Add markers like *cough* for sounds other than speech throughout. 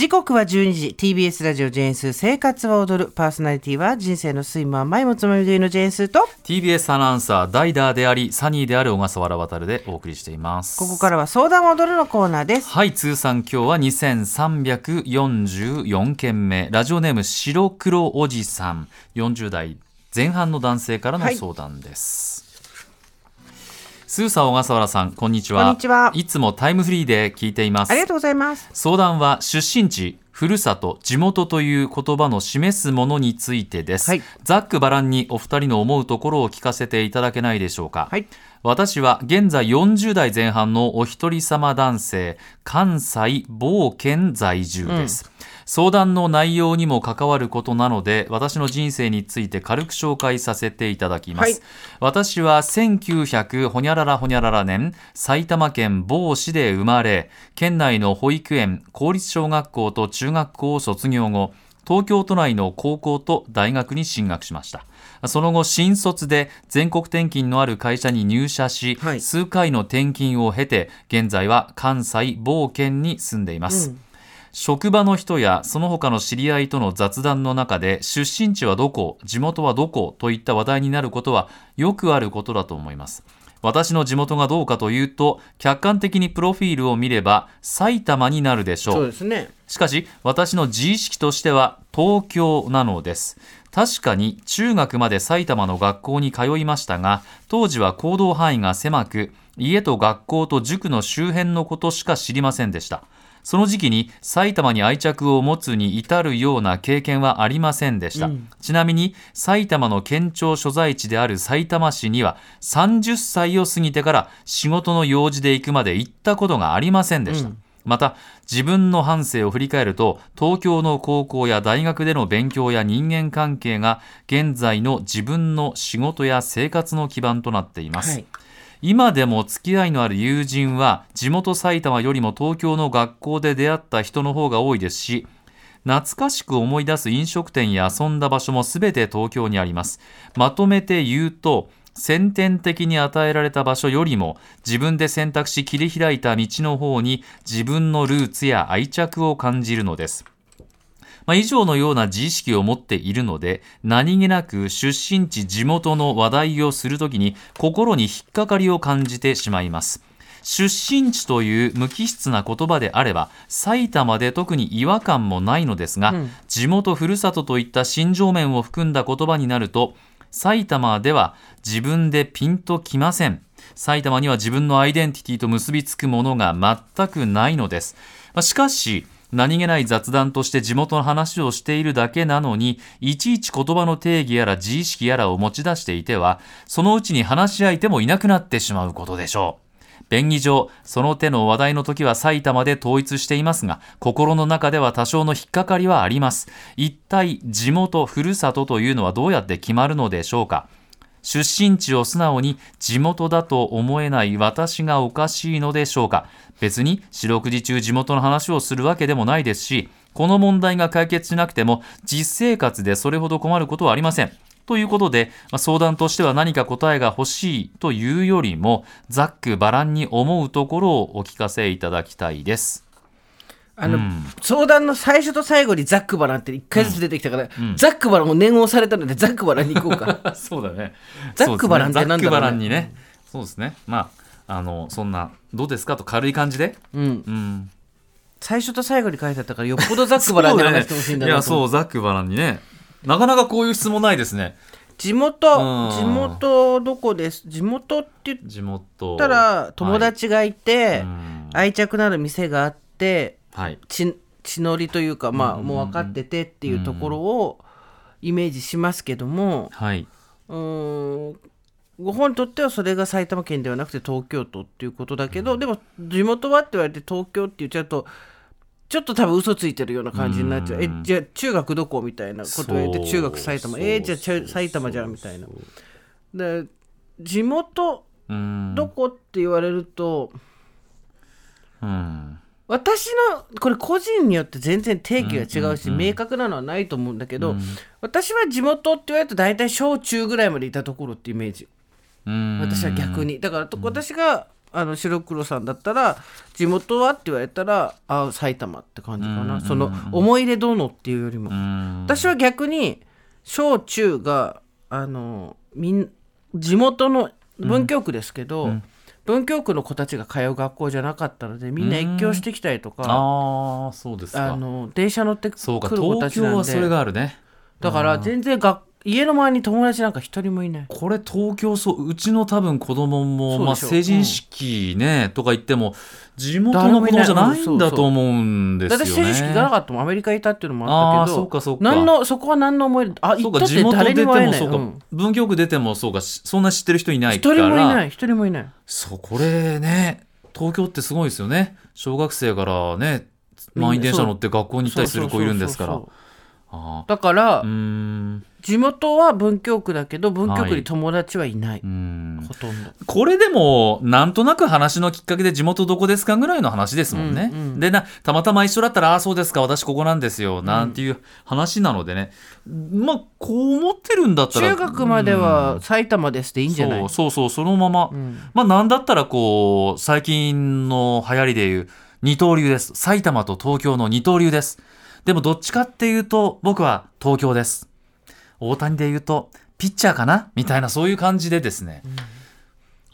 時刻は12時。TBS ラジオジェーンスー生活は踊るパーソナリティは人生の睡魔前もつまみ食いのジェーンスーと。TBS アナウンサーダイダーでありサニーである小笠原渉でお送りしています。ここからは相談を踊るのコーナーです。はい通算今日は2344件目。ラジオネーム白黒おじさん。40代前半の男性からの相談です、スーサ小笠原さんこんにちは。こんにちは。いつもタイムフリーで聞いています。ありがとうございます。相談は出身地ふるさと地元という言葉の示すものについてです、はい。ざっくばらんにお二人の思うところを聞かせていただけないでしょうか、はい私は現在40代前半のお一人様男性関西某県在住です、相談の内容にも関わることなので私の人生について軽く紹介させていただきます、はい。私は1900ほにゃららほにゃらら年埼玉県某市で生まれ県内の保育園公立小学校と中学校を卒業後東京都内の高校と大学に進学しました。その後新卒で全国転勤のある会社に入社し、はい。数回の転勤を経て現在は関西某県に住んでいます、職場の人やその他の知り合いとの雑談の中で出身地はどこ地元はどこといった話題になることはよくあることだと思います私の地元がどうかというと客観的にプロフィールを見れば埼玉になるでしょう。そうですね。しかし私の自意識としては東京なのです。確かに中学まで埼玉の学校に通いましたが当時は行動範囲が狭く家と学校と塾の周辺のことしか知りませんでしたその時期に埼玉に愛着を持つに至るような経験はありませんでした、ちなみに埼玉の県庁所在地である埼玉市には30歳を過ぎてから仕事の用事で行くまで行ったことがありませんでした、また自分の半生を振り返ると東京の高校や大学での勉強や人間関係が現在の自分の仕事や生活の基盤となっています、はい今でも付き合いのある友人は地元埼玉よりも東京の学校で出会った人の方が多いですし懐かしく思い出す飲食店や遊んだ場所も全て東京にあります。まとめて言うと先天的に与えられた場所よりも自分で選択し切り開いた道の方に自分のルーツや愛着を感じるのです。まあ、以上のような自意識を持っているので何気なく出身地地元の話題をするときに心に引っかかりを感じてしまいます。出身地という無機質な言葉であれば埼玉で特に違和感もないのですが、地元ふるさとといった心情面を含んだ言葉になると埼玉では自分でピンときません。埼玉には自分のアイデンティティと結びつくものが全くないのです。まあしかし何気ない雑談として地元の話をしているだけなのにいちいち言葉の定義やら自意識やらを持ち出していてはそのうちに話し相手もいなくなってしまうことでしょう。便宜上その手の話題の時は埼玉で統一していますが心の中では多少の引っかかりはあります。一体地元ふるさとというのはどうやって決まるのでしょうか。出身地を素直に地元だと思えない私がおかしいのでしょうか別に四六時中地元の話をするわけでもないですしこの問題が解決しなくても実生活でそれほど困ることはありません。ということで、まあ相談としては何か答えが欲しいというよりもざっくばらんに思うところをお聞かせいただきたいです。あの、相談の最初と最後にザックバランって一回ずつ出てきたから、ザックバランを念を押されたのでザックバランに行こうか *laughs* そうだね。ザックバランってなんだろうねザックバランにね。そうですね。まあ、あの、そんな、どうですか？と軽い感じで？うんうん。最初と最後に書いてあったからよっぽどザックバランで話してほしいんだいや、なと思うそう、ザックバランにね。なかなかこういう質問ないですね。地元うん地元どこです？地元って言っ地元。たら友達がいて、うん愛着のある店があってはい。血血のりというかまあもう分かっててっていうところをイメージしますけどもはい。うーんご本にとってはそれが埼玉県ではなくて東京都っていうことだけど、でも地元はって言われて東京って言っちゃうとちょっと多分嘘ついてるような感じになっちゃう、えじゃあ中学どこみたいなことを言って中学埼玉えじゃあ埼玉じゃんみたいなで地元うん。どこって言われると、うん。私のこれ個人によって全然定義が違うし、明確なのはないと思うんだけど、うん。私は地元って言われると大体小中ぐらいまでいたところってイメージ。うん。私は逆に。だからと私があの白黒さんだったら地元はって言われたらあ埼玉って感じかな、その思い入れどうのっていうよりも、うん。私は逆に小中があのみん地元の文京区ですけど、うん文京区の子たちが通う学校じゃなかったのでみんな越境してきたりとか、ああそうですか。あの電車乗ってくる子た東ちなん京はそれでがあるね。だから全然が家の周りに友達なんか一人もいない。これ東京そううちの多分子供もまあ、成人式ね、とか言っても地元の子供じゃないんだと思うんですよね。だって成人式行かなかったもんアメリカいたっていうのもあったけどそうかそうか。何のそこは何の思い出あそう行ったってか地元出て誰にもそうか、うん。文京区出てもそうか。しそんな知ってる人いないか一ら人もいない一人もいない。そうこれね東京ってすごいですよね。小学生からね満員電車乗って学校に行ったりする子いるんですから。そうそうそうあだから地元は文京区だけど文京はい。区に友達はいない、うん。ほとんど。これでもなんとなく話のきっかけで地元どこですかぐらいの話ですもんね。うんうん。でなたまたま一緒だったら「ああそうですか私ここなんですよ」なんていう話なのでね、まあこう思ってるんだったら中学までは埼玉ですでいいんじゃない、そうそうそうそのまま、うん。まあなんだったらこう最近の流行りでいう二刀流です。埼玉と東京の二刀流ですでもどっちかっていうと僕は東京です。大谷で言うとピッチャーかな？みたいなそういう感じでですね、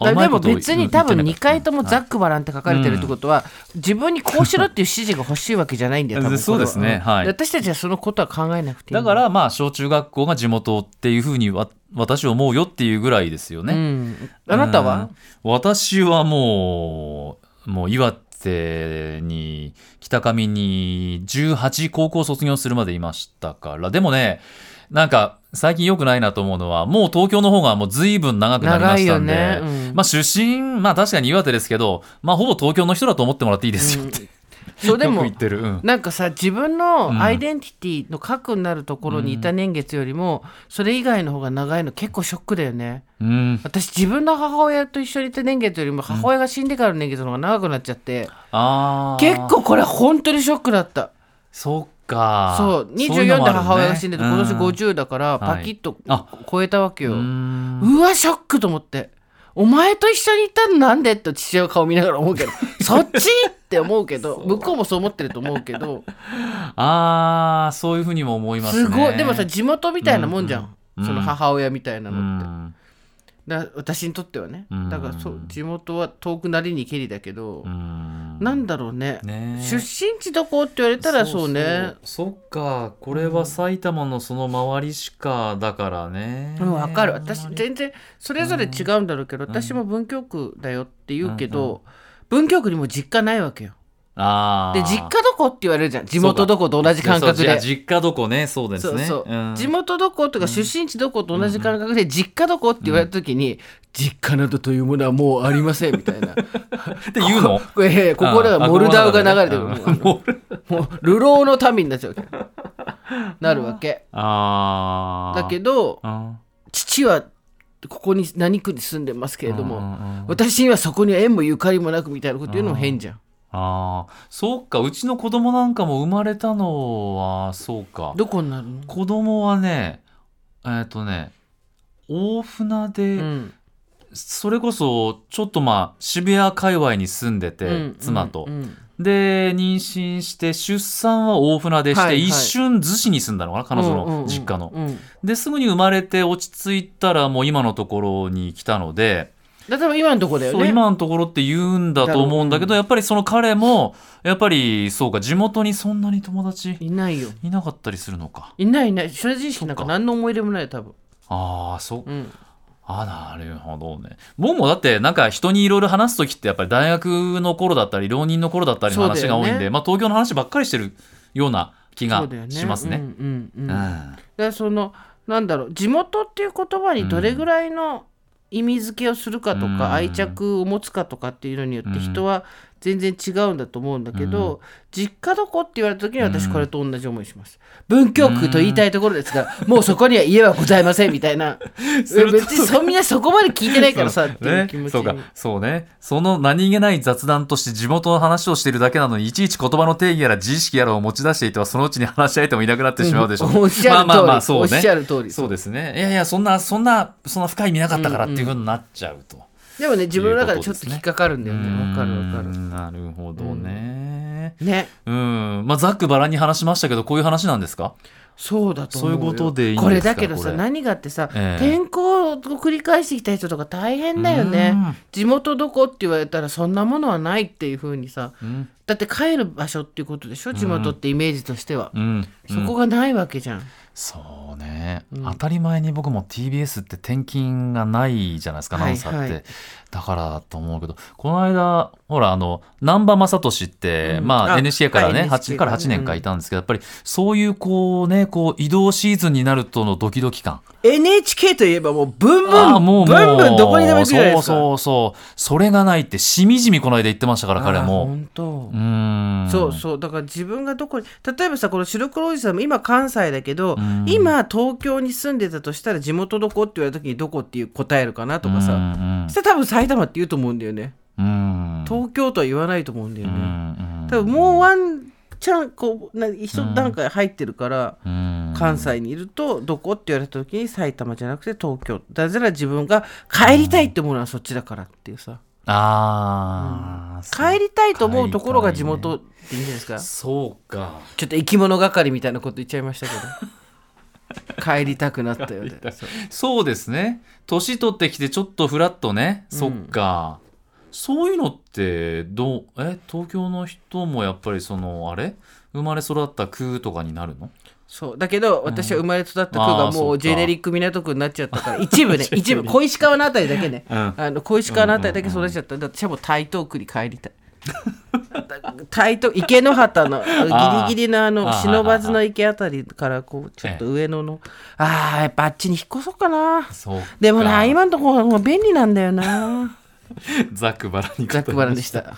だでもうまいこと別に多分2言ってない回ともザックバランって書かれてるってことは、自分にこうしろっていう指示が欲しいわけじゃないんだよそうですね。はい。ん私たちはそのことは考えなくていい。だからまあ小中学校が地元っていうふうにわ私は思うよっていうぐらいですよね。うん、あなたは、うん。私はもうもう岩手に北上に18高校卒業するまでいましたから。でもねなんか最近良くないなと思うのはもう東京の方がもう随分長くなりましたんで、ね。うん。まあ出身まあ確かに岩手ですけどまあほぼ東京の人だと思ってもらっていいですよって、そうでもうん。なんかさ自分のアイデンティティの核になるところにいた年月よりも、それ以外の方が長いの結構ショックだよね。うん、私自分の母親と一緒にいた年月よりも母親が死んでからの年月の方が長くなっちゃって、結構これ本当にショックだった。そっか。そう。い24で母親が死んでて今年うん50だからはい。パキッとあ超えたわけよ、ううん。わショックと思ってお前と一緒にいたのなんで？って父親の顔見ながら思うけど。*laughs* そっち？って思うけど。向こうもそう思ってると思うけど。ああそういうふうにも思いますね。すごい。でもさ地元みたいなもんじゃん、うんその母親みたいなうのって、んだ私にとってはね、うん。だからそう地元は遠くなりにけりだけど、うん。なんだろうね。ね。出身地どこって言われたらそうね。そっか。これは埼玉のその周りしかだからね。うん、分かる。私全然それぞれ違うんだろうけど、私も文京区だよって言うけど、文京区にも実家ないわけよああで実家どこって言われるじゃん。地元どこと同じ感覚で。実家どこね。そうですね。そうそう、ん。地元どことか出身地どこと同じ感覚で実家どこって言われた時に、実家などというものはもうありませんみたいな。*laughs* って言うの？ええここではモルダウが流れてる。うんもう流浪の民になっちゃうわけなるわけああだけどうん父はここに何区に住んでますけれども、うんうんうん私にはそこには縁もゆかりもなくみたいなこと言うのも変じゃんああそうかうちの子供なんかも生まれたのはそうか。どこになるの？子供はねえっ、とね大船で、うん。それこそちょっとまあ渋谷界隈に住んでて、うん妻と、うん。で妊娠して出産は大船でして、はいはい。一瞬逗子に住んだのかな彼女の実家の、ですぐに生まれて落ち着いたらもう今のところに来たので、だから今のとこだよね。今のところって言うんだと思うんだけど、やっぱりその彼もやっぱりそうか地元にそんなに友達いないよ。いなかったりするのか。いないいない。正直式なんか何の思い出もない多分。ああそううん。あなるほどね。僕もだってなんか人にいろいろ話す時ってやっぱり大学の頃だったり浪人の頃だったりの話が多いんで、ねまあ、東京の話ばっかりしてるような気がしますね。うんうんうん。うん。だからそのなんだろう地元っていう言葉にどれぐらいの意味付けをするかとか、うん。愛着を持つかとかっていうのによって人は全然違うんだと思うんだけど、実家どこって言われた時に私これと同じ思いします。文京区と言いたいところですが、もうそこには家はございませんみたいな。*laughs* 別にそみんなそこまで聞いてないからさ *laughs* っていうね気持ちに、そうか。そうね。その何気ない雑談として地元の話をしているだけなのにいちいち言葉の定義やら自意識やらを持ち出していてはそのうちに話し相手もいなくなってしまうでしょう、う *laughs* んおっしゃる通り、まあまあまあそうね。おっしゃる通り。そうですね。いやいやそんなそんなそんな深い意味なかったからっていうふうになっちゃうと。でもね自分の中でちょっと引っかかるんだよね。わかるわかる。なるほどね。ね。うん、まあざっくばらんに話しましたけどこういう話なんですか？そうだと思うよ。そういうことでいいんですかこれだけどさ何がってさ、ええ。転校を繰り返してきた人とか大変だよね。うん。地元どこって言われたらそんなものはないっていう風にさうん、だって帰る場所っていうことでしょ？地元ってイメージとしては、うん、そこがないわけじゃん、そうね、当たり前に僕も TBS って転勤がないじゃないですかアナウンサーって、はいはいだからと思うけど。この間ほらあの難波雅俊って、うん。まああ NHK からね、はい8 NHK から8年間いたんですけど、やっぱりそういうこうねこう移動シーズンになるとのドキドキ感。NHK といえばもうブンブンああもうブンブンどこにでも行くじゃないですかそうそうそう。それがないってしみじみこの間言ってましたから彼あも本当うーん。そうそう。だから自分がどこに例えばさこの白黒おじさんも今関西だけど、ん。今東京に住んでたとしたら地元どこって言われた時にどこっていう答えるかなとかさ、うんそしたら多分埼玉って言うと思うんだよね。うん。東京とは言わないと思うんだようね、ん。多分もうワンチャンこうな一段階入ってるから、うん。関西にいるとどこって言われた時に埼玉じゃなくて東京だから自分が帰りたいって思うのはそっちだからっていうさ、ああ、帰りたいと思うところが地元っていいんじゃないですか。そうか。ちょっと生き物係みたいなこと言っちゃいましたけど。*laughs* 帰りたくなったよね。そうそうですね。年取ってきてちょっとフラッとね、そっか。そういうのってどうえ東京の人もやっぱりそのあれ？生まれ育った区とかになるの？そう。だけど私は生まれ育った区あがもうジェネリック港区になっちゃったから *laughs* 一部ね。一部小石川のあたりだけね、うん。あの小石川のあたりだけ育っちゃった。だって私はもう台東区に帰りたい。*laughs* 台東池の畑の *laughs* ギリギリのあのあー不忍の池あたりからこうちょっと上野の。あーやっぱあっちに引っ越そうかな。でもな今のところ便利なんだよな。ざっくばらんにざっくばらんでした